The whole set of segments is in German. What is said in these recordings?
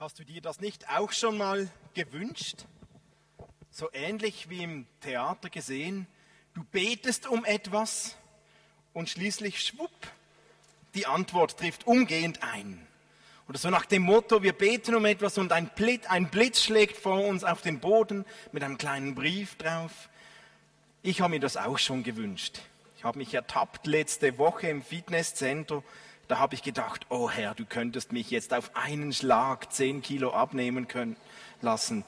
Hast du dir das nicht auch schon mal gewünscht? So ähnlich wie im Theater gesehen, du betest um etwas und schließlich schwupp, die Antwort trifft umgehend ein. Oder so nach dem Motto, wir beten um etwas und ein Blitz, ein Blitz schlägt vor uns auf den Boden mit einem kleinen Brief drauf. Ich habe mir das auch schon gewünscht. Ich habe mich ertappt letzte Woche im Fitnesscenter da habe ich gedacht, oh Herr, du könntest mich jetzt auf einen Schlag zehn Kilo abnehmen können lassen.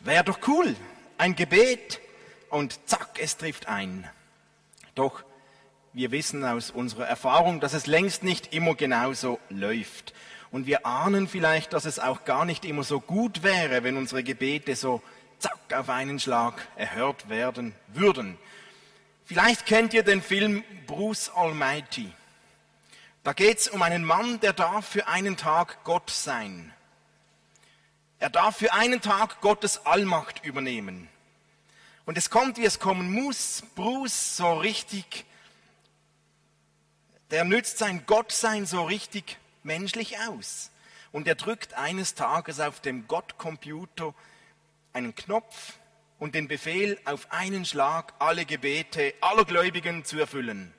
Wäre doch cool. Ein Gebet und zack, es trifft ein. Doch wir wissen aus unserer Erfahrung, dass es längst nicht immer genauso läuft. Und wir ahnen vielleicht, dass es auch gar nicht immer so gut wäre, wenn unsere Gebete so zack auf einen Schlag erhört werden würden. Vielleicht kennt ihr den Film Bruce Almighty. Da geht es um einen Mann, der darf für einen Tag Gott sein. Er darf für einen Tag Gottes Allmacht übernehmen. Und es kommt, wie es kommen muss. Bruce so richtig, der nützt sein Gottsein so richtig menschlich aus. Und er drückt eines Tages auf dem Gottcomputer einen Knopf und den Befehl, auf einen Schlag alle Gebete aller Gläubigen zu erfüllen.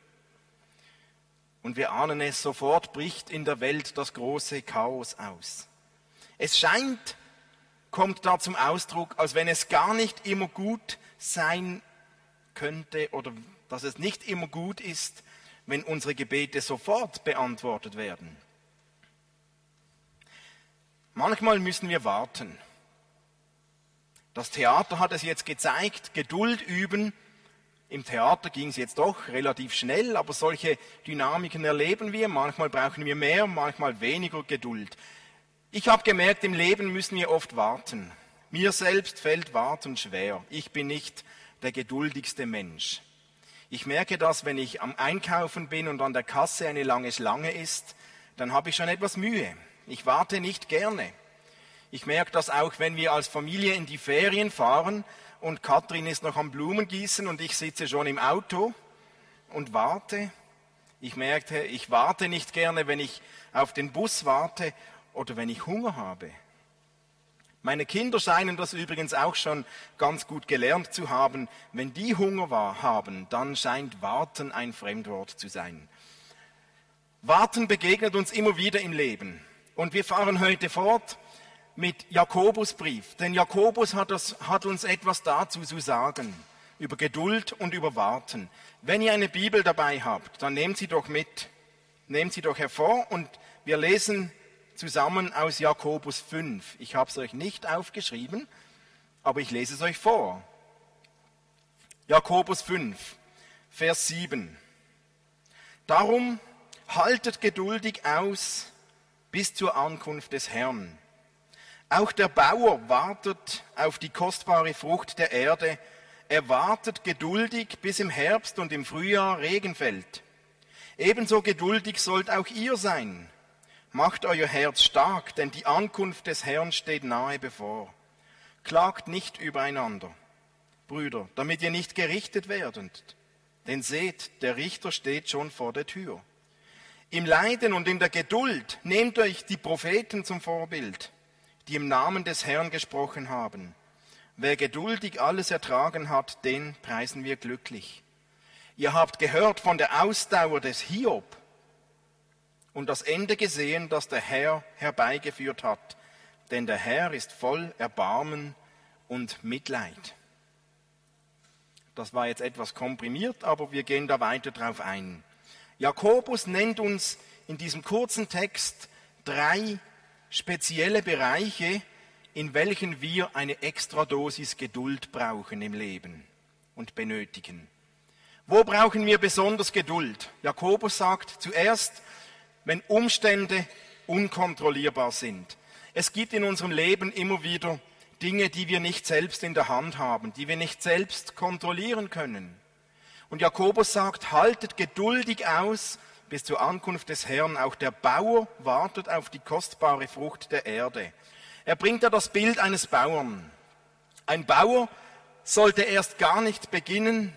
Und wir ahnen es, sofort bricht in der Welt das große Chaos aus. Es scheint, kommt da zum Ausdruck, als wenn es gar nicht immer gut sein könnte oder dass es nicht immer gut ist, wenn unsere Gebete sofort beantwortet werden. Manchmal müssen wir warten. Das Theater hat es jetzt gezeigt, Geduld üben im Theater ging es jetzt doch relativ schnell, aber solche Dynamiken erleben wir. Manchmal brauchen wir mehr, manchmal weniger Geduld. Ich habe gemerkt, im Leben müssen wir oft warten. Mir selbst fällt Warten schwer. Ich bin nicht der geduldigste Mensch. Ich merke das, wenn ich am Einkaufen bin und an der Kasse eine lange Schlange ist, dann habe ich schon etwas Mühe. Ich warte nicht gerne. Ich merke das auch, wenn wir als Familie in die Ferien fahren und Katrin ist noch am Blumengießen und ich sitze schon im Auto und warte. Ich merkte, ich warte nicht gerne, wenn ich auf den Bus warte oder wenn ich Hunger habe. Meine Kinder scheinen das übrigens auch schon ganz gut gelernt zu haben. Wenn die Hunger haben, dann scheint Warten ein Fremdwort zu sein. Warten begegnet uns immer wieder im Leben. Und wir fahren heute fort mit Jakobusbrief. Denn Jakobus hat, das, hat uns etwas dazu zu sagen, über Geduld und über Warten. Wenn ihr eine Bibel dabei habt, dann nehmt sie doch mit, nehmt sie doch hervor und wir lesen zusammen aus Jakobus 5. Ich habe es euch nicht aufgeschrieben, aber ich lese es euch vor. Jakobus 5, Vers 7. Darum haltet geduldig aus bis zur Ankunft des Herrn. Auch der Bauer wartet auf die kostbare Frucht der Erde. Er wartet geduldig, bis im Herbst und im Frühjahr Regen fällt. Ebenso geduldig sollt auch ihr sein. Macht euer Herz stark, denn die Ankunft des Herrn steht nahe bevor. Klagt nicht übereinander, Brüder, damit ihr nicht gerichtet werdet. Denn seht, der Richter steht schon vor der Tür. Im Leiden und in der Geduld nehmt euch die Propheten zum Vorbild die im Namen des Herrn gesprochen haben. Wer geduldig alles ertragen hat, den preisen wir glücklich. Ihr habt gehört von der Ausdauer des Hiob und das Ende gesehen, das der Herr herbeigeführt hat. Denn der Herr ist voll Erbarmen und Mitleid. Das war jetzt etwas komprimiert, aber wir gehen da weiter drauf ein. Jakobus nennt uns in diesem kurzen Text drei spezielle Bereiche, in welchen wir eine Extradosis Geduld brauchen im Leben und benötigen. Wo brauchen wir besonders Geduld? Jakobus sagt zuerst, wenn Umstände unkontrollierbar sind. Es gibt in unserem Leben immer wieder Dinge, die wir nicht selbst in der Hand haben, die wir nicht selbst kontrollieren können. Und Jakobus sagt, haltet geduldig aus, bis zur Ankunft des Herrn. Auch der Bauer wartet auf die kostbare Frucht der Erde. Er bringt da das Bild eines Bauern. Ein Bauer sollte erst gar nicht beginnen,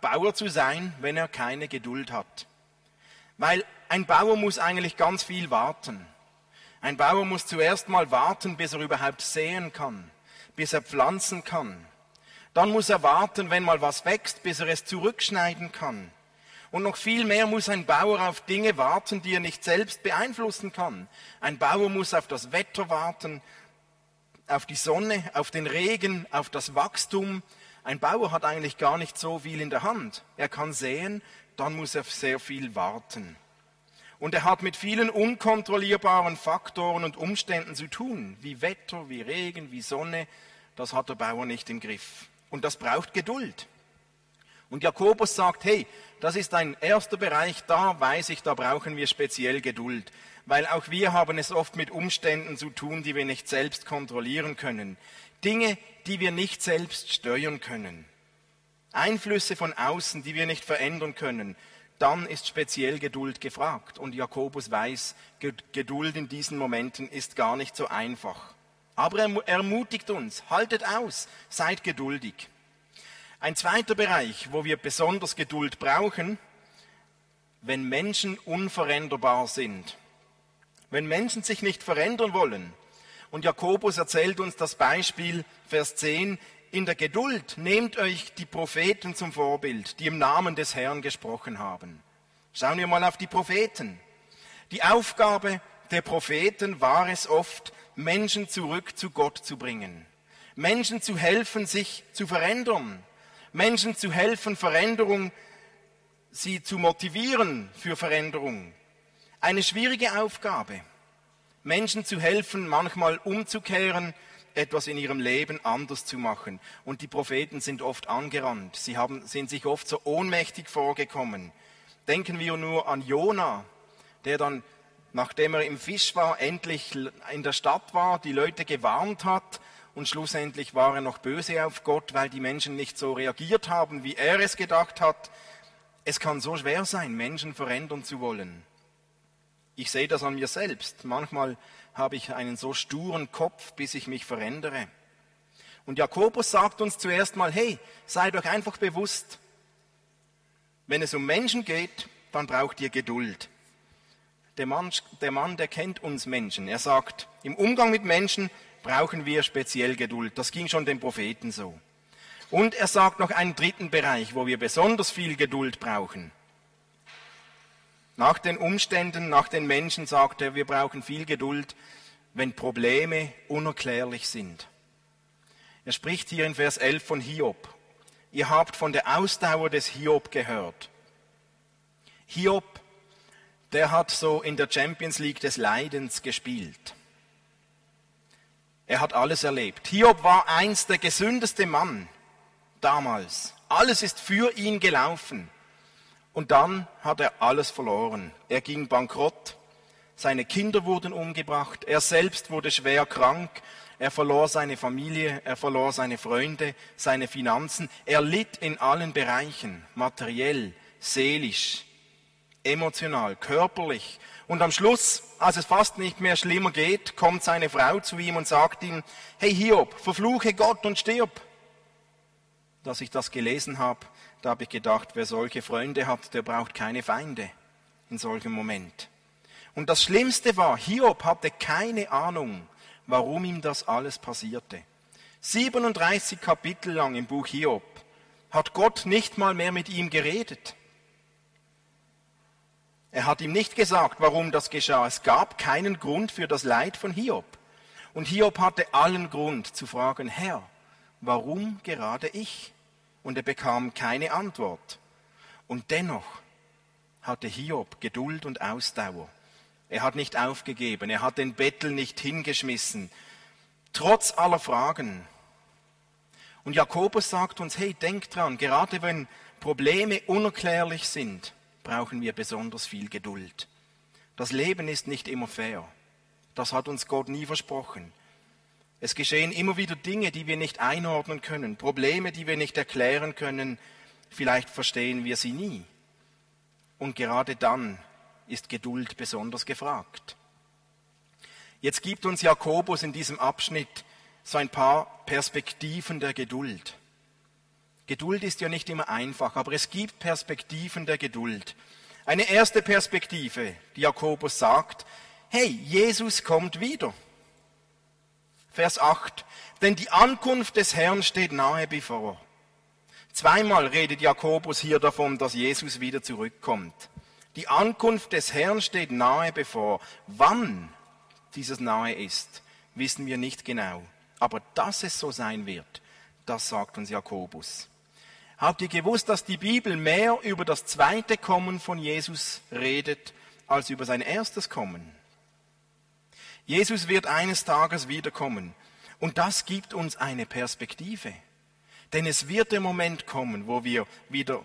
Bauer zu sein, wenn er keine Geduld hat. Weil ein Bauer muss eigentlich ganz viel warten. Ein Bauer muss zuerst mal warten, bis er überhaupt säen kann, bis er pflanzen kann. Dann muss er warten, wenn mal was wächst, bis er es zurückschneiden kann. Und noch viel mehr muss ein Bauer auf Dinge warten, die er nicht selbst beeinflussen kann. Ein Bauer muss auf das Wetter warten, auf die Sonne, auf den Regen, auf das Wachstum. Ein Bauer hat eigentlich gar nicht so viel in der Hand. Er kann säen, dann muss er sehr viel warten. Und er hat mit vielen unkontrollierbaren Faktoren und Umständen zu tun, wie Wetter, wie Regen, wie Sonne. Das hat der Bauer nicht im Griff. Und das braucht Geduld. Und Jakobus sagt, hey, das ist ein erster Bereich, da weiß ich, da brauchen wir speziell Geduld, weil auch wir haben es oft mit Umständen zu tun, die wir nicht selbst kontrollieren können. Dinge, die wir nicht selbst steuern können. Einflüsse von außen, die wir nicht verändern können. Dann ist speziell Geduld gefragt. Und Jakobus weiß, Geduld in diesen Momenten ist gar nicht so einfach. Aber er ermutigt uns, haltet aus, seid geduldig. Ein zweiter Bereich, wo wir besonders Geduld brauchen, wenn Menschen unveränderbar sind. Wenn Menschen sich nicht verändern wollen. Und Jakobus erzählt uns das Beispiel, Vers 10, in der Geduld nehmt euch die Propheten zum Vorbild, die im Namen des Herrn gesprochen haben. Schauen wir mal auf die Propheten. Die Aufgabe der Propheten war es oft, Menschen zurück zu Gott zu bringen. Menschen zu helfen, sich zu verändern. Menschen zu helfen, Veränderung, sie zu motivieren für Veränderung. Eine schwierige Aufgabe. Menschen zu helfen, manchmal umzukehren, etwas in ihrem Leben anders zu machen. Und die Propheten sind oft angerannt. Sie haben, sind sich oft so ohnmächtig vorgekommen. Denken wir nur an Jona, der dann, nachdem er im Fisch war, endlich in der Stadt war, die Leute gewarnt hat und schlussendlich war er noch böse auf Gott, weil die Menschen nicht so reagiert haben, wie er es gedacht hat. Es kann so schwer sein, Menschen verändern zu wollen. Ich sehe das an mir selbst. Manchmal habe ich einen so sturen Kopf, bis ich mich verändere. Und Jakobus sagt uns zuerst mal, hey, seid euch einfach bewusst, wenn es um Menschen geht, dann braucht ihr Geduld. Der Mann, der Mann, der kennt uns Menschen. Er sagt, im Umgang mit Menschen brauchen wir speziell Geduld. Das ging schon den Propheten so. Und er sagt noch einen dritten Bereich, wo wir besonders viel Geduld brauchen. Nach den Umständen, nach den Menschen sagt er, wir brauchen viel Geduld, wenn Probleme unerklärlich sind. Er spricht hier in Vers 11 von Hiob. Ihr habt von der Ausdauer des Hiob gehört. Hiob, der hat so in der Champions League des Leidens gespielt. Er hat alles erlebt. Hiob war einst der gesündeste Mann damals. Alles ist für ihn gelaufen. Und dann hat er alles verloren. Er ging bankrott. Seine Kinder wurden umgebracht. Er selbst wurde schwer krank. Er verlor seine Familie. Er verlor seine Freunde, seine Finanzen. Er litt in allen Bereichen. Materiell, seelisch, emotional, körperlich. Und am Schluss, als es fast nicht mehr schlimmer geht, kommt seine Frau zu ihm und sagt ihm, hey Hiob, verfluche Gott und stirb. Dass ich das gelesen habe, da habe ich gedacht, wer solche Freunde hat, der braucht keine Feinde in solchem Moment. Und das Schlimmste war, Hiob hatte keine Ahnung, warum ihm das alles passierte. 37 Kapitel lang im Buch Hiob hat Gott nicht mal mehr mit ihm geredet. Er hat ihm nicht gesagt, warum das geschah. Es gab keinen Grund für das Leid von Hiob. Und Hiob hatte allen Grund zu fragen, Herr, warum gerade ich? Und er bekam keine Antwort. Und dennoch hatte Hiob Geduld und Ausdauer. Er hat nicht aufgegeben, er hat den Bettel nicht hingeschmissen, trotz aller Fragen. Und Jakobus sagt uns, hey, denk dran, gerade wenn Probleme unerklärlich sind, brauchen wir besonders viel Geduld. Das Leben ist nicht immer fair. Das hat uns Gott nie versprochen. Es geschehen immer wieder Dinge, die wir nicht einordnen können, Probleme, die wir nicht erklären können. Vielleicht verstehen wir sie nie. Und gerade dann ist Geduld besonders gefragt. Jetzt gibt uns Jakobus in diesem Abschnitt so ein paar Perspektiven der Geduld. Geduld ist ja nicht immer einfach, aber es gibt Perspektiven der Geduld. Eine erste Perspektive, die Jakobus sagt, hey, Jesus kommt wieder. Vers 8. Denn die Ankunft des Herrn steht nahe bevor. Zweimal redet Jakobus hier davon, dass Jesus wieder zurückkommt. Die Ankunft des Herrn steht nahe bevor. Wann dieses nahe ist, wissen wir nicht genau. Aber dass es so sein wird, das sagt uns Jakobus. Habt ihr gewusst, dass die Bibel mehr über das zweite Kommen von Jesus redet, als über sein erstes Kommen? Jesus wird eines Tages wiederkommen. Und das gibt uns eine Perspektive. Denn es wird der Moment kommen, wo wir wieder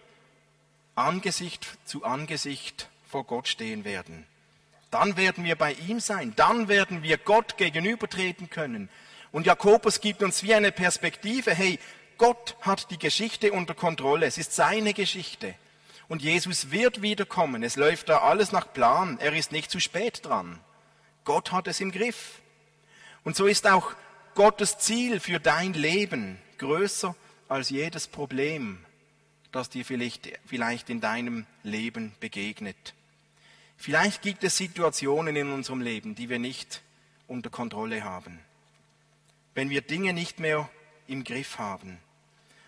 Angesicht zu Angesicht vor Gott stehen werden. Dann werden wir bei ihm sein. Dann werden wir Gott gegenübertreten können. Und Jakobus gibt uns wie eine Perspektive. Hey, Gott hat die Geschichte unter Kontrolle. Es ist seine Geschichte. Und Jesus wird wiederkommen. Es läuft da alles nach Plan. Er ist nicht zu spät dran. Gott hat es im Griff. Und so ist auch Gottes Ziel für dein Leben größer als jedes Problem, das dir vielleicht, vielleicht in deinem Leben begegnet. Vielleicht gibt es Situationen in unserem Leben, die wir nicht unter Kontrolle haben. Wenn wir Dinge nicht mehr im Griff haben.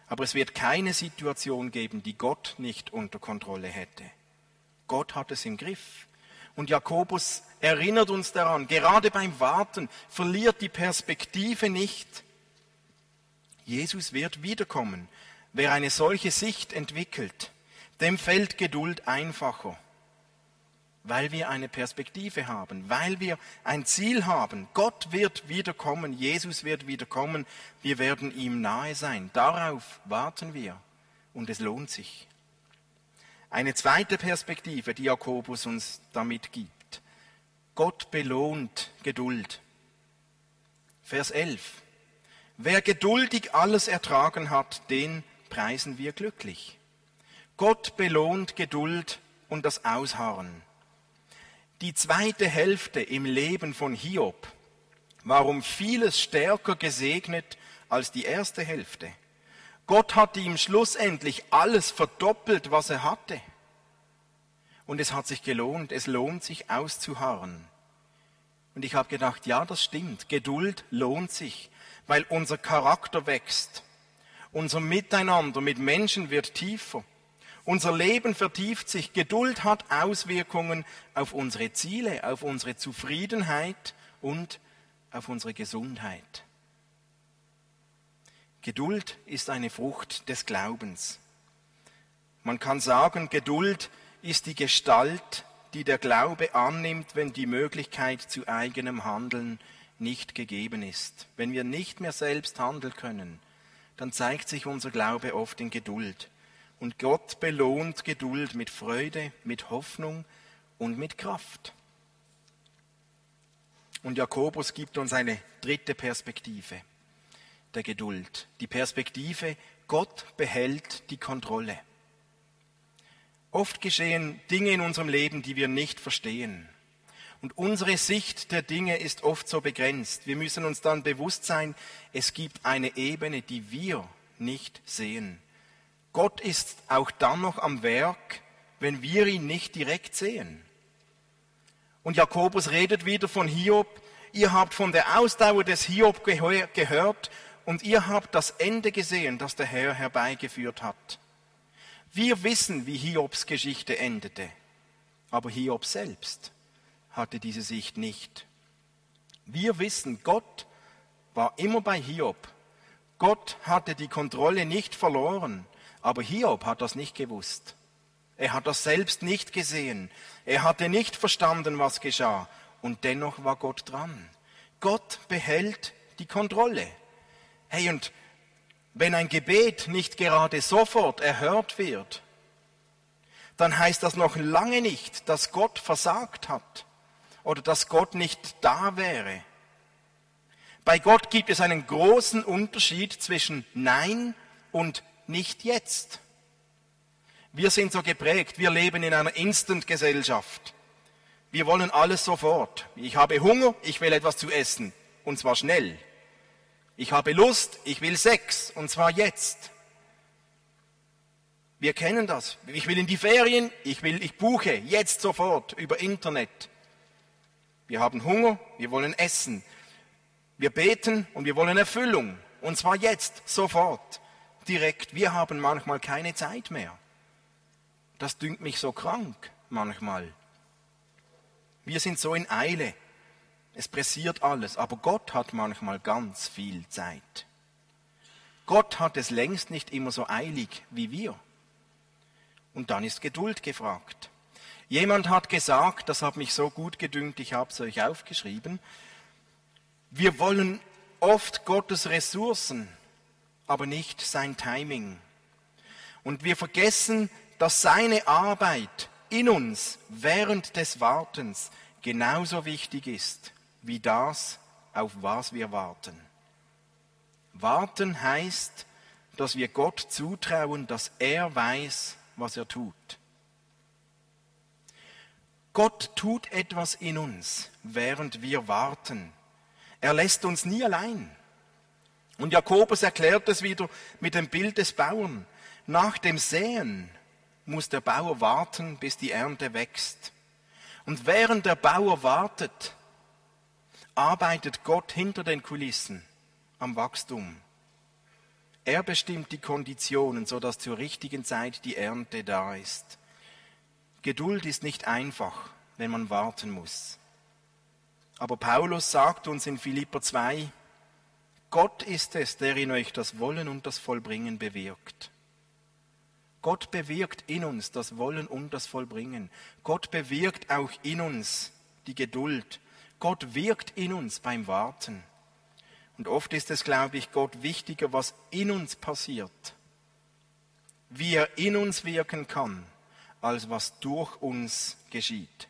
Aber es wird keine Situation geben, die Gott nicht unter Kontrolle hätte. Gott hat es im Griff. Und Jakobus erinnert uns daran, gerade beim Warten verliert die Perspektive nicht. Jesus wird wiederkommen. Wer eine solche Sicht entwickelt, dem fällt Geduld einfacher, weil wir eine Perspektive haben, weil wir ein Ziel haben. Gott wird wiederkommen, Jesus wird wiederkommen, wir werden ihm nahe sein. Darauf warten wir und es lohnt sich. Eine zweite Perspektive, die Jakobus uns damit gibt. Gott belohnt Geduld. Vers 11. Wer geduldig alles ertragen hat, den preisen wir glücklich. Gott belohnt Geduld und das Ausharren. Die zweite Hälfte im Leben von Hiob war um vieles stärker gesegnet als die erste Hälfte. Gott hatte ihm schlussendlich alles verdoppelt, was er hatte. Und es hat sich gelohnt, es lohnt sich auszuharren. Und ich habe gedacht, ja, das stimmt, Geduld lohnt sich, weil unser Charakter wächst. Unser Miteinander mit Menschen wird tiefer. Unser Leben vertieft sich. Geduld hat Auswirkungen auf unsere Ziele, auf unsere Zufriedenheit und auf unsere Gesundheit. Geduld ist eine Frucht des Glaubens. Man kann sagen, Geduld ist die Gestalt, die der Glaube annimmt, wenn die Möglichkeit zu eigenem Handeln nicht gegeben ist. Wenn wir nicht mehr selbst handeln können, dann zeigt sich unser Glaube oft in Geduld. Und Gott belohnt Geduld mit Freude, mit Hoffnung und mit Kraft. Und Jakobus gibt uns eine dritte Perspektive der Geduld. Die Perspektive, Gott behält die Kontrolle. Oft geschehen Dinge in unserem Leben, die wir nicht verstehen. Und unsere Sicht der Dinge ist oft so begrenzt. Wir müssen uns dann bewusst sein, es gibt eine Ebene, die wir nicht sehen. Gott ist auch dann noch am Werk, wenn wir ihn nicht direkt sehen. Und Jakobus redet wieder von Hiob. Ihr habt von der Ausdauer des Hiob gehört und ihr habt das Ende gesehen, das der Herr herbeigeführt hat. Wir wissen, wie Hiobs Geschichte endete, aber Hiob selbst hatte diese Sicht nicht. Wir wissen, Gott war immer bei Hiob. Gott hatte die Kontrolle nicht verloren, aber Hiob hat das nicht gewusst. Er hat das selbst nicht gesehen. Er hatte nicht verstanden, was geschah. Und dennoch war Gott dran. Gott behält die Kontrolle. Hey, und wenn ein Gebet nicht gerade sofort erhört wird, dann heißt das noch lange nicht, dass Gott versagt hat oder dass Gott nicht da wäre. Bei Gott gibt es einen großen Unterschied zwischen Nein und nicht jetzt. Wir sind so geprägt, wir leben in einer Instant-Gesellschaft. Wir wollen alles sofort. Ich habe Hunger, ich will etwas zu essen, und zwar schnell. Ich habe Lust, ich will Sex, und zwar jetzt. Wir kennen das. Ich will in die Ferien, ich will, ich buche jetzt sofort über Internet. Wir haben Hunger, wir wollen essen. Wir beten und wir wollen Erfüllung. Und zwar jetzt, sofort, direkt. Wir haben manchmal keine Zeit mehr. Das dünkt mich so krank manchmal. Wir sind so in Eile. Es pressiert alles. Aber Gott hat manchmal ganz viel Zeit. Gott hat es längst nicht immer so eilig wie wir. Und dann ist Geduld gefragt. Jemand hat gesagt, das hat mich so gut gedüngt, ich habe es euch aufgeschrieben, wir wollen oft Gottes Ressourcen, aber nicht sein Timing. Und wir vergessen, dass seine Arbeit in uns während des Wartens genauso wichtig ist wie das, auf was wir warten. Warten heißt, dass wir Gott zutrauen, dass er weiß, was er tut. Gott tut etwas in uns, während wir warten. Er lässt uns nie allein. Und Jakobus erklärt es wieder mit dem Bild des Bauern. Nach dem Säen muss der Bauer warten, bis die Ernte wächst. Und während der Bauer wartet, arbeitet Gott hinter den Kulissen am Wachstum. Er bestimmt die Konditionen, sodass zur richtigen Zeit die Ernte da ist. Geduld ist nicht einfach, wenn man warten muss. Aber Paulus sagt uns in Philipper 2, Gott ist es, der in euch das Wollen und das Vollbringen bewirkt. Gott bewirkt in uns das Wollen und das Vollbringen. Gott bewirkt auch in uns die Geduld. Gott wirkt in uns beim Warten. Und oft ist es, glaube ich, Gott wichtiger, was in uns passiert, wie er in uns wirken kann, als was durch uns geschieht.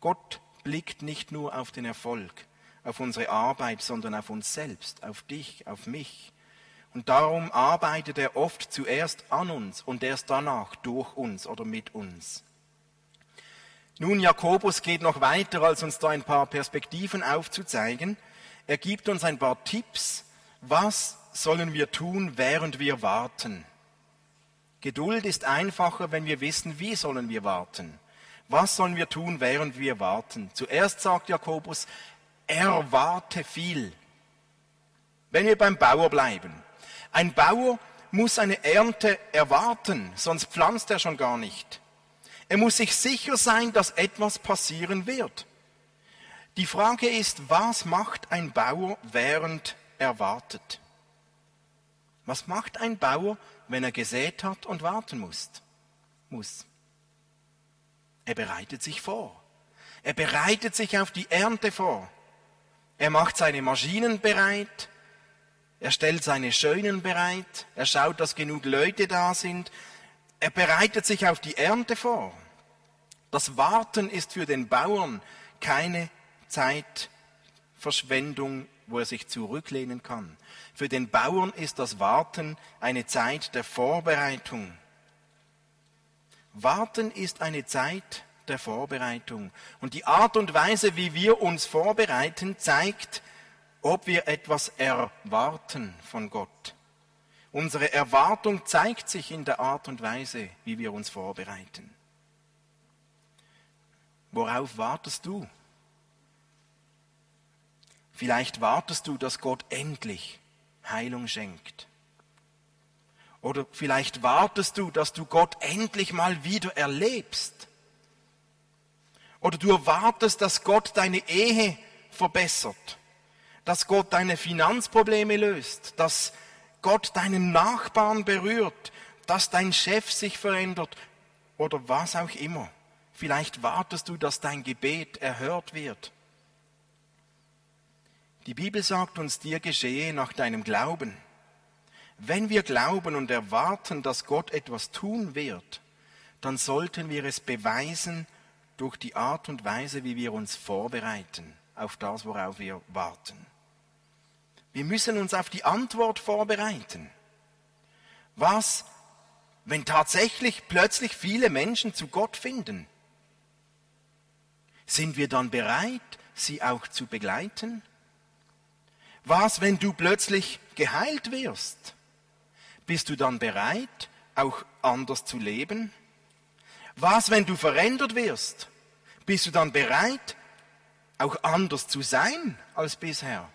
Gott blickt nicht nur auf den Erfolg, auf unsere Arbeit, sondern auf uns selbst, auf dich, auf mich. Und darum arbeitet er oft zuerst an uns und erst danach durch uns oder mit uns. Nun, Jakobus geht noch weiter, als uns da ein paar Perspektiven aufzuzeigen. Er gibt uns ein paar Tipps, was sollen wir tun, während wir warten. Geduld ist einfacher, wenn wir wissen, wie sollen wir warten. Was sollen wir tun, während wir warten? Zuerst sagt Jakobus, erwarte viel. Wenn wir beim Bauer bleiben. Ein Bauer muss eine Ernte erwarten, sonst pflanzt er schon gar nicht. Er muss sich sicher sein, dass etwas passieren wird. Die Frage ist, was macht ein Bauer, während er wartet? Was macht ein Bauer, wenn er gesät hat und warten muss. muss. Er bereitet sich vor. Er bereitet sich auf die Ernte vor. Er macht seine Maschinen bereit. Er stellt seine Scheunen bereit. Er schaut, dass genug Leute da sind. Er bereitet sich auf die Ernte vor. Das Warten ist für den Bauern keine Zeitverschwendung, wo er sich zurücklehnen kann. Für den Bauern ist das Warten eine Zeit der Vorbereitung. Warten ist eine Zeit der Vorbereitung. Und die Art und Weise, wie wir uns vorbereiten, zeigt, ob wir etwas erwarten von Gott. Unsere Erwartung zeigt sich in der Art und Weise, wie wir uns vorbereiten. Worauf wartest du? Vielleicht wartest du, dass Gott endlich Heilung schenkt. Oder vielleicht wartest du, dass du Gott endlich mal wieder erlebst. Oder du erwartest, dass Gott deine Ehe verbessert, dass Gott deine Finanzprobleme löst, dass Gott deinen Nachbarn berührt, dass dein Chef sich verändert oder was auch immer. Vielleicht wartest du, dass dein Gebet erhört wird. Die Bibel sagt uns, dir geschehe nach deinem Glauben. Wenn wir glauben und erwarten, dass Gott etwas tun wird, dann sollten wir es beweisen durch die Art und Weise, wie wir uns vorbereiten auf das, worauf wir warten. Wir müssen uns auf die Antwort vorbereiten. Was, wenn tatsächlich plötzlich viele Menschen zu Gott finden? Sind wir dann bereit, sie auch zu begleiten? Was, wenn du plötzlich geheilt wirst? Bist du dann bereit, auch anders zu leben? Was, wenn du verändert wirst? Bist du dann bereit, auch anders zu sein als bisher?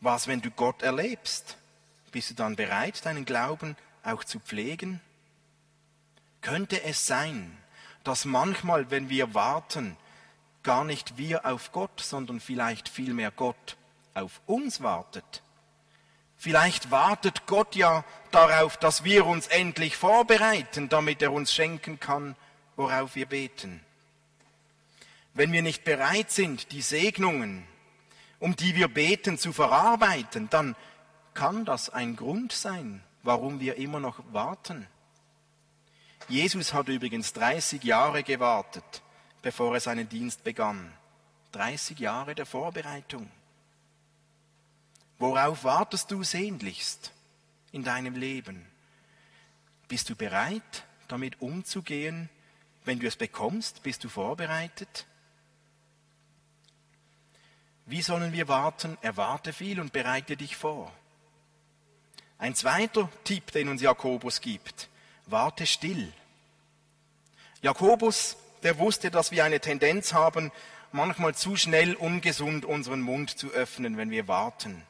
Was, wenn du Gott erlebst? Bist du dann bereit, deinen Glauben auch zu pflegen? Könnte es sein, dass manchmal, wenn wir warten, gar nicht wir auf Gott, sondern vielleicht vielmehr Gott auf uns wartet? Vielleicht wartet Gott ja darauf, dass wir uns endlich vorbereiten, damit er uns schenken kann, worauf wir beten. Wenn wir nicht bereit sind, die Segnungen, um die wir beten, zu verarbeiten, dann kann das ein Grund sein, warum wir immer noch warten. Jesus hat übrigens 30 Jahre gewartet, bevor er seinen Dienst begann. 30 Jahre der Vorbereitung. Worauf wartest du sehnlichst in deinem Leben? Bist du bereit, damit umzugehen? Wenn du es bekommst, bist du vorbereitet? Wie sollen wir warten? Erwarte viel und bereite dich vor. Ein zweiter Tipp, den uns Jakobus gibt, warte still. Jakobus, der wusste, dass wir eine Tendenz haben, manchmal zu schnell ungesund unseren Mund zu öffnen, wenn wir warten.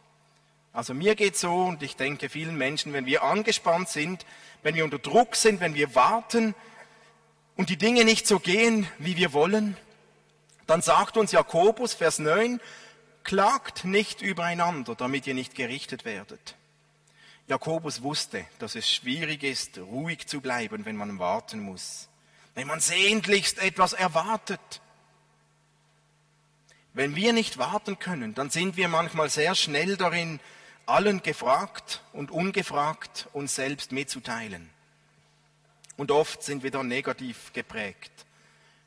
Also mir geht so und ich denke vielen Menschen, wenn wir angespannt sind, wenn wir unter Druck sind, wenn wir warten und die Dinge nicht so gehen, wie wir wollen, dann sagt uns Jakobus, Vers 9, klagt nicht übereinander, damit ihr nicht gerichtet werdet. Jakobus wusste, dass es schwierig ist, ruhig zu bleiben, wenn man warten muss, wenn man sehnlichst etwas erwartet. Wenn wir nicht warten können, dann sind wir manchmal sehr schnell darin, allen gefragt und ungefragt uns selbst mitzuteilen. Und oft sind wir dann negativ geprägt.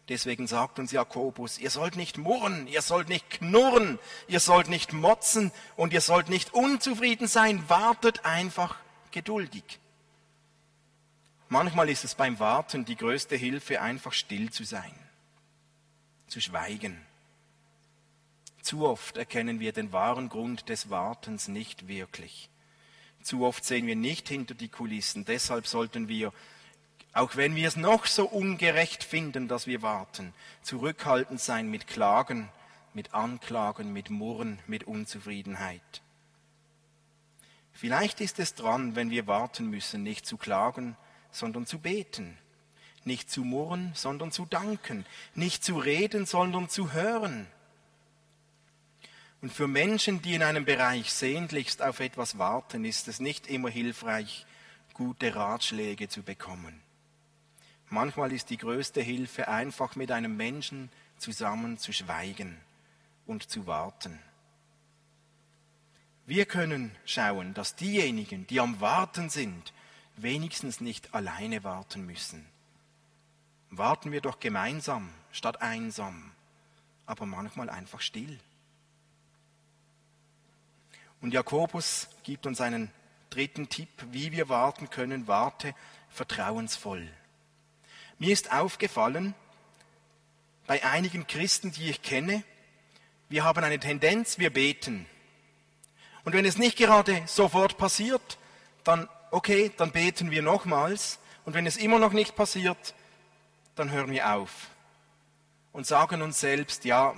Deswegen sagt uns Jakobus, ihr sollt nicht murren, ihr sollt nicht knurren, ihr sollt nicht motzen und ihr sollt nicht unzufrieden sein, wartet einfach geduldig. Manchmal ist es beim Warten die größte Hilfe, einfach still zu sein, zu schweigen. Zu oft erkennen wir den wahren Grund des Wartens nicht wirklich. Zu oft sehen wir nicht hinter die Kulissen. Deshalb sollten wir, auch wenn wir es noch so ungerecht finden, dass wir warten, zurückhaltend sein mit Klagen, mit Anklagen, mit Murren, mit Unzufriedenheit. Vielleicht ist es dran, wenn wir warten müssen, nicht zu klagen, sondern zu beten, nicht zu murren, sondern zu danken, nicht zu reden, sondern zu hören, und für Menschen, die in einem Bereich sehnlichst auf etwas warten, ist es nicht immer hilfreich, gute Ratschläge zu bekommen. Manchmal ist die größte Hilfe einfach mit einem Menschen zusammen zu schweigen und zu warten. Wir können schauen, dass diejenigen, die am Warten sind, wenigstens nicht alleine warten müssen. Warten wir doch gemeinsam statt einsam, aber manchmal einfach still. Und Jakobus gibt uns einen dritten Tipp, wie wir warten können. Warte vertrauensvoll. Mir ist aufgefallen, bei einigen Christen, die ich kenne, wir haben eine Tendenz, wir beten. Und wenn es nicht gerade sofort passiert, dann okay, dann beten wir nochmals. Und wenn es immer noch nicht passiert, dann hören wir auf und sagen uns selbst, ja,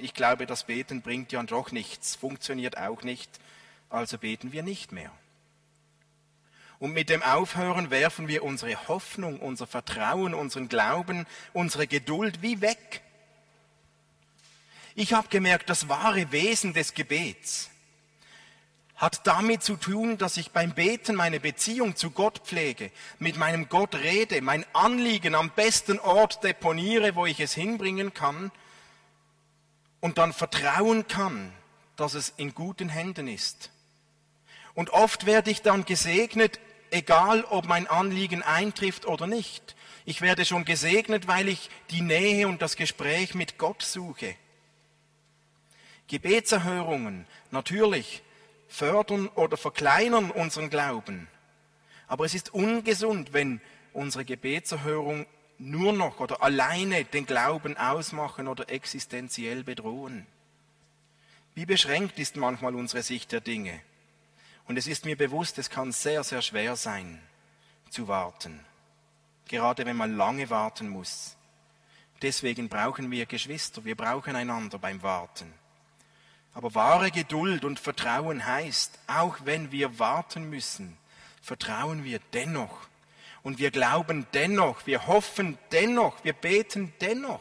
ich glaube, das Beten bringt ja doch nichts, funktioniert auch nicht, also beten wir nicht mehr. Und mit dem Aufhören werfen wir unsere Hoffnung, unser Vertrauen, unseren Glauben, unsere Geduld wie weg. Ich habe gemerkt, das wahre Wesen des Gebets hat damit zu tun, dass ich beim Beten meine Beziehung zu Gott pflege, mit meinem Gott rede, mein Anliegen am besten Ort deponiere, wo ich es hinbringen kann und dann vertrauen kann, dass es in guten Händen ist. Und oft werde ich dann gesegnet, egal ob mein Anliegen eintrifft oder nicht. Ich werde schon gesegnet, weil ich die Nähe und das Gespräch mit Gott suche. Gebetserhörungen, natürlich, fördern oder verkleinern unseren Glauben. Aber es ist ungesund, wenn unsere Gebetserhörung nur noch oder alleine den Glauben ausmachen oder existenziell bedrohen. Wie beschränkt ist manchmal unsere Sicht der Dinge? Und es ist mir bewusst, es kann sehr, sehr schwer sein zu warten, gerade wenn man lange warten muss. Deswegen brauchen wir Geschwister, wir brauchen einander beim Warten. Aber wahre Geduld und Vertrauen heißt, auch wenn wir warten müssen, vertrauen wir dennoch. Und wir glauben dennoch, wir hoffen dennoch, wir beten dennoch.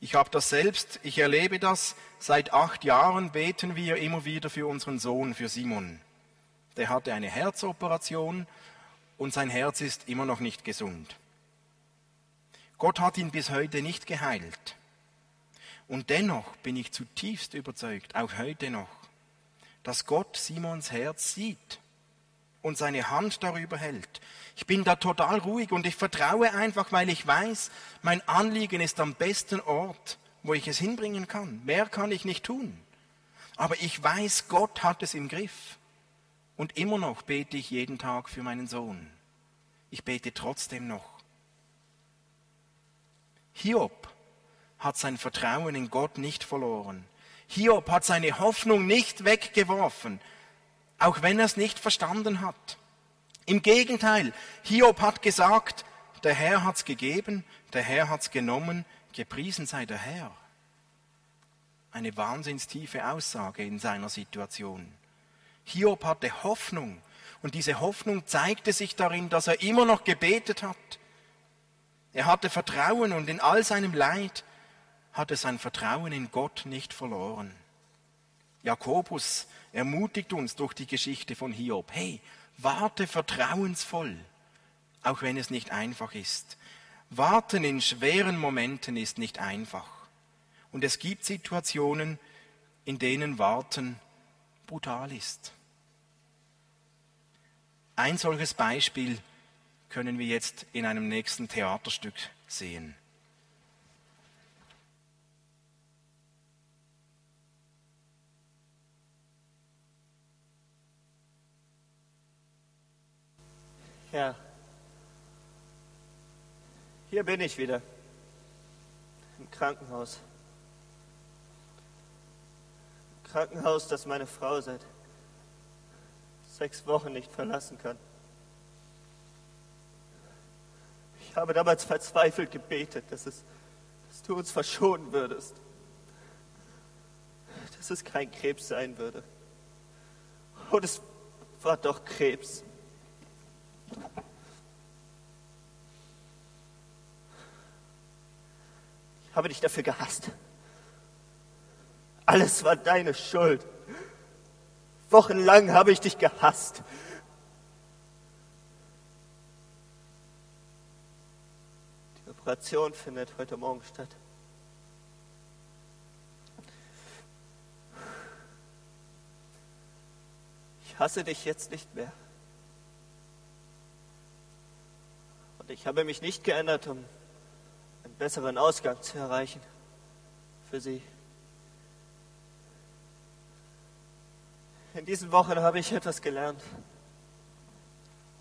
Ich habe das selbst, ich erlebe das. Seit acht Jahren beten wir immer wieder für unseren Sohn, für Simon. Der hatte eine Herzoperation und sein Herz ist immer noch nicht gesund. Gott hat ihn bis heute nicht geheilt. Und dennoch bin ich zutiefst überzeugt, auch heute noch, dass Gott Simons Herz sieht und seine Hand darüber hält. Ich bin da total ruhig und ich vertraue einfach, weil ich weiß, mein Anliegen ist am besten Ort, wo ich es hinbringen kann. Mehr kann ich nicht tun. Aber ich weiß, Gott hat es im Griff. Und immer noch bete ich jeden Tag für meinen Sohn. Ich bete trotzdem noch. Hiob hat sein Vertrauen in Gott nicht verloren. Hiob hat seine Hoffnung nicht weggeworfen, auch wenn er es nicht verstanden hat. Im Gegenteil, Hiob hat gesagt, der Herr hat's gegeben, der Herr hat's genommen, gepriesen sei der Herr. Eine wahnsinnstiefe Aussage in seiner Situation. Hiob hatte Hoffnung und diese Hoffnung zeigte sich darin, dass er immer noch gebetet hat. Er hatte Vertrauen und in all seinem Leid hatte sein Vertrauen in Gott nicht verloren. Jakobus ermutigt uns durch die Geschichte von Hiob. Hey, warte vertrauensvoll, auch wenn es nicht einfach ist. Warten in schweren Momenten ist nicht einfach. Und es gibt Situationen, in denen Warten brutal ist. Ein solches Beispiel können wir jetzt in einem nächsten Theaterstück sehen. Ja, hier bin ich wieder im Krankenhaus. Krankenhaus, das meine Frau seit sechs Wochen nicht verlassen kann. Ich habe damals verzweifelt gebetet, dass, es, dass du uns verschonen würdest. Dass es kein Krebs sein würde. Und es war doch Krebs. Ich habe dich dafür gehasst. Alles war deine Schuld. Wochenlang habe ich dich gehasst. Die Operation findet heute Morgen statt. Ich hasse dich jetzt nicht mehr. Und ich habe mich nicht geändert, um einen besseren Ausgang zu erreichen für sie. In diesen Wochen habe ich etwas gelernt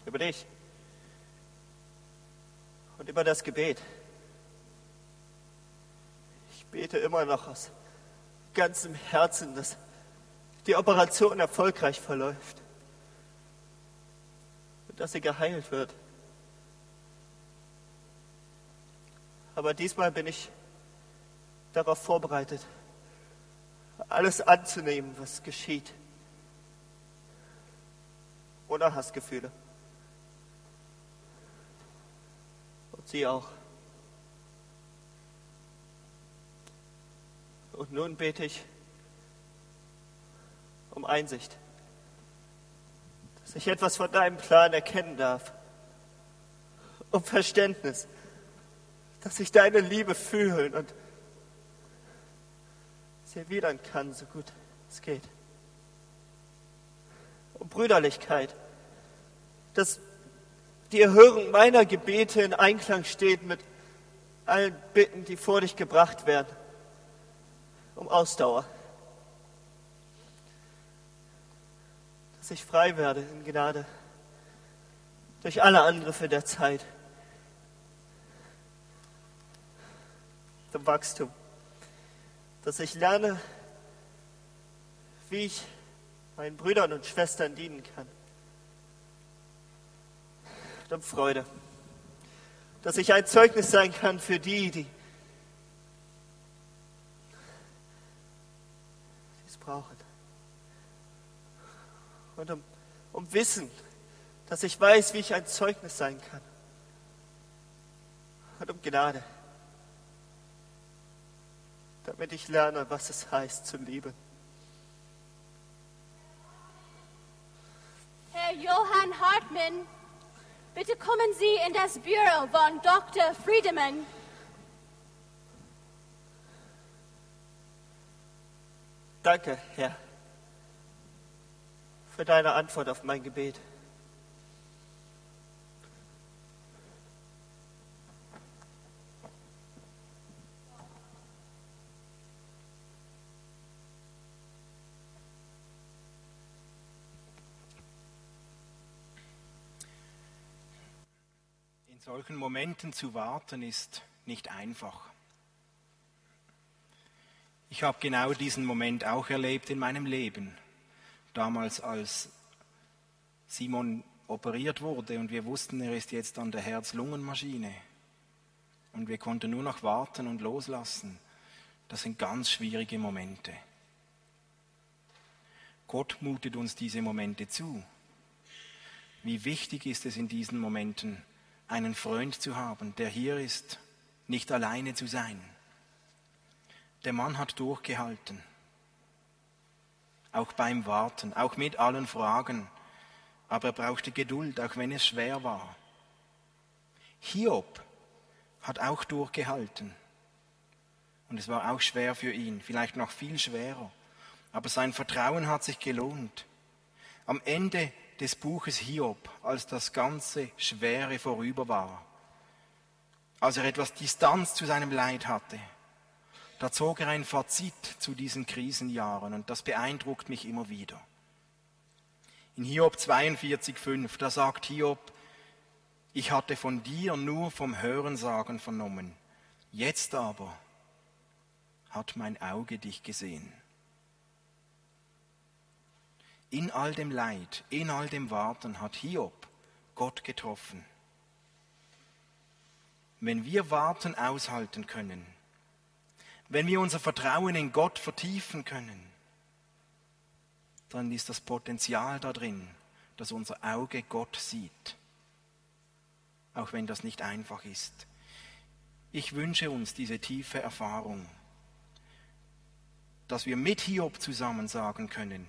über dich und über das Gebet. Ich bete immer noch aus ganzem Herzen, dass die Operation erfolgreich verläuft und dass sie geheilt wird. Aber diesmal bin ich darauf vorbereitet, alles anzunehmen, was geschieht. Ohne Hassgefühle. Und sie auch. Und nun bete ich um Einsicht, dass ich etwas von deinem Plan erkennen darf, um Verständnis dass ich deine Liebe fühlen und sie erwidern kann, so gut es geht. Und Brüderlichkeit, dass die Erhörung meiner Gebete in Einklang steht mit allen Bitten, die vor dich gebracht werden, um Ausdauer. Dass ich frei werde in Gnade durch alle Angriffe der Zeit. Dem Wachstum. Dass ich lerne, wie ich meinen Brüdern und Schwestern dienen kann. Und um Freude. dass ich ein Zeugnis sein kann für die, die es brauchen. Und um, um Wissen, dass ich weiß, wie ich ein Zeugnis sein kann. Und um Gnade, damit ich lerne, was es heißt zu lieben. Herr Johann Hartmann, bitte kommen Sie in das Büro von Dr. Friedemann. Danke, Herr, für deine Antwort auf mein Gebet. Solchen Momenten zu warten ist nicht einfach. Ich habe genau diesen Moment auch erlebt in meinem Leben. Damals, als Simon operiert wurde und wir wussten, er ist jetzt an der Herz-Lungen-Maschine. Und wir konnten nur noch warten und loslassen. Das sind ganz schwierige Momente. Gott mutet uns diese Momente zu. Wie wichtig ist es in diesen Momenten, einen Freund zu haben, der hier ist, nicht alleine zu sein. Der Mann hat durchgehalten, auch beim Warten, auch mit allen Fragen, aber er brauchte Geduld, auch wenn es schwer war. Hiob hat auch durchgehalten und es war auch schwer für ihn, vielleicht noch viel schwerer, aber sein Vertrauen hat sich gelohnt. Am Ende des Buches Hiob, als das ganze Schwere vorüber war, als er etwas Distanz zu seinem Leid hatte, da zog er ein Fazit zu diesen Krisenjahren und das beeindruckt mich immer wieder. In Hiob 42,5, da sagt Hiob, ich hatte von dir nur vom Hörensagen vernommen, jetzt aber hat mein Auge dich gesehen. In all dem Leid, in all dem Warten hat Hiob Gott getroffen. Wenn wir Warten aushalten können, wenn wir unser Vertrauen in Gott vertiefen können, dann ist das Potenzial da drin, dass unser Auge Gott sieht, auch wenn das nicht einfach ist. Ich wünsche uns diese tiefe Erfahrung, dass wir mit Hiob zusammen sagen können,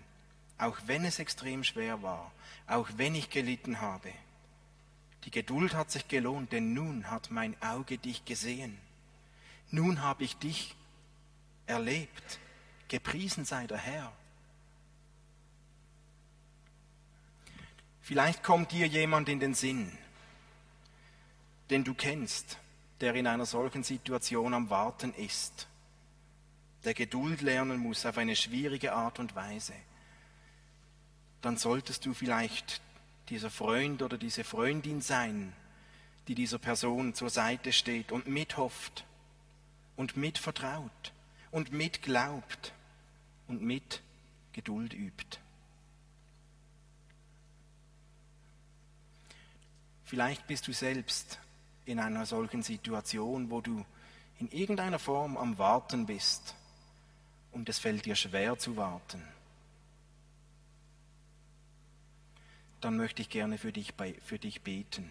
auch wenn es extrem schwer war, auch wenn ich gelitten habe. Die Geduld hat sich gelohnt, denn nun hat mein Auge dich gesehen. Nun habe ich dich erlebt. Gepriesen sei der Herr. Vielleicht kommt dir jemand in den Sinn, den du kennst, der in einer solchen Situation am Warten ist, der Geduld lernen muss auf eine schwierige Art und Weise dann solltest du vielleicht dieser Freund oder diese Freundin sein, die dieser Person zur Seite steht und mithofft und mitvertraut und mitglaubt und mit Geduld übt. Vielleicht bist du selbst in einer solchen Situation, wo du in irgendeiner Form am Warten bist und es fällt dir schwer zu warten. Dann möchte ich gerne für dich, für dich beten.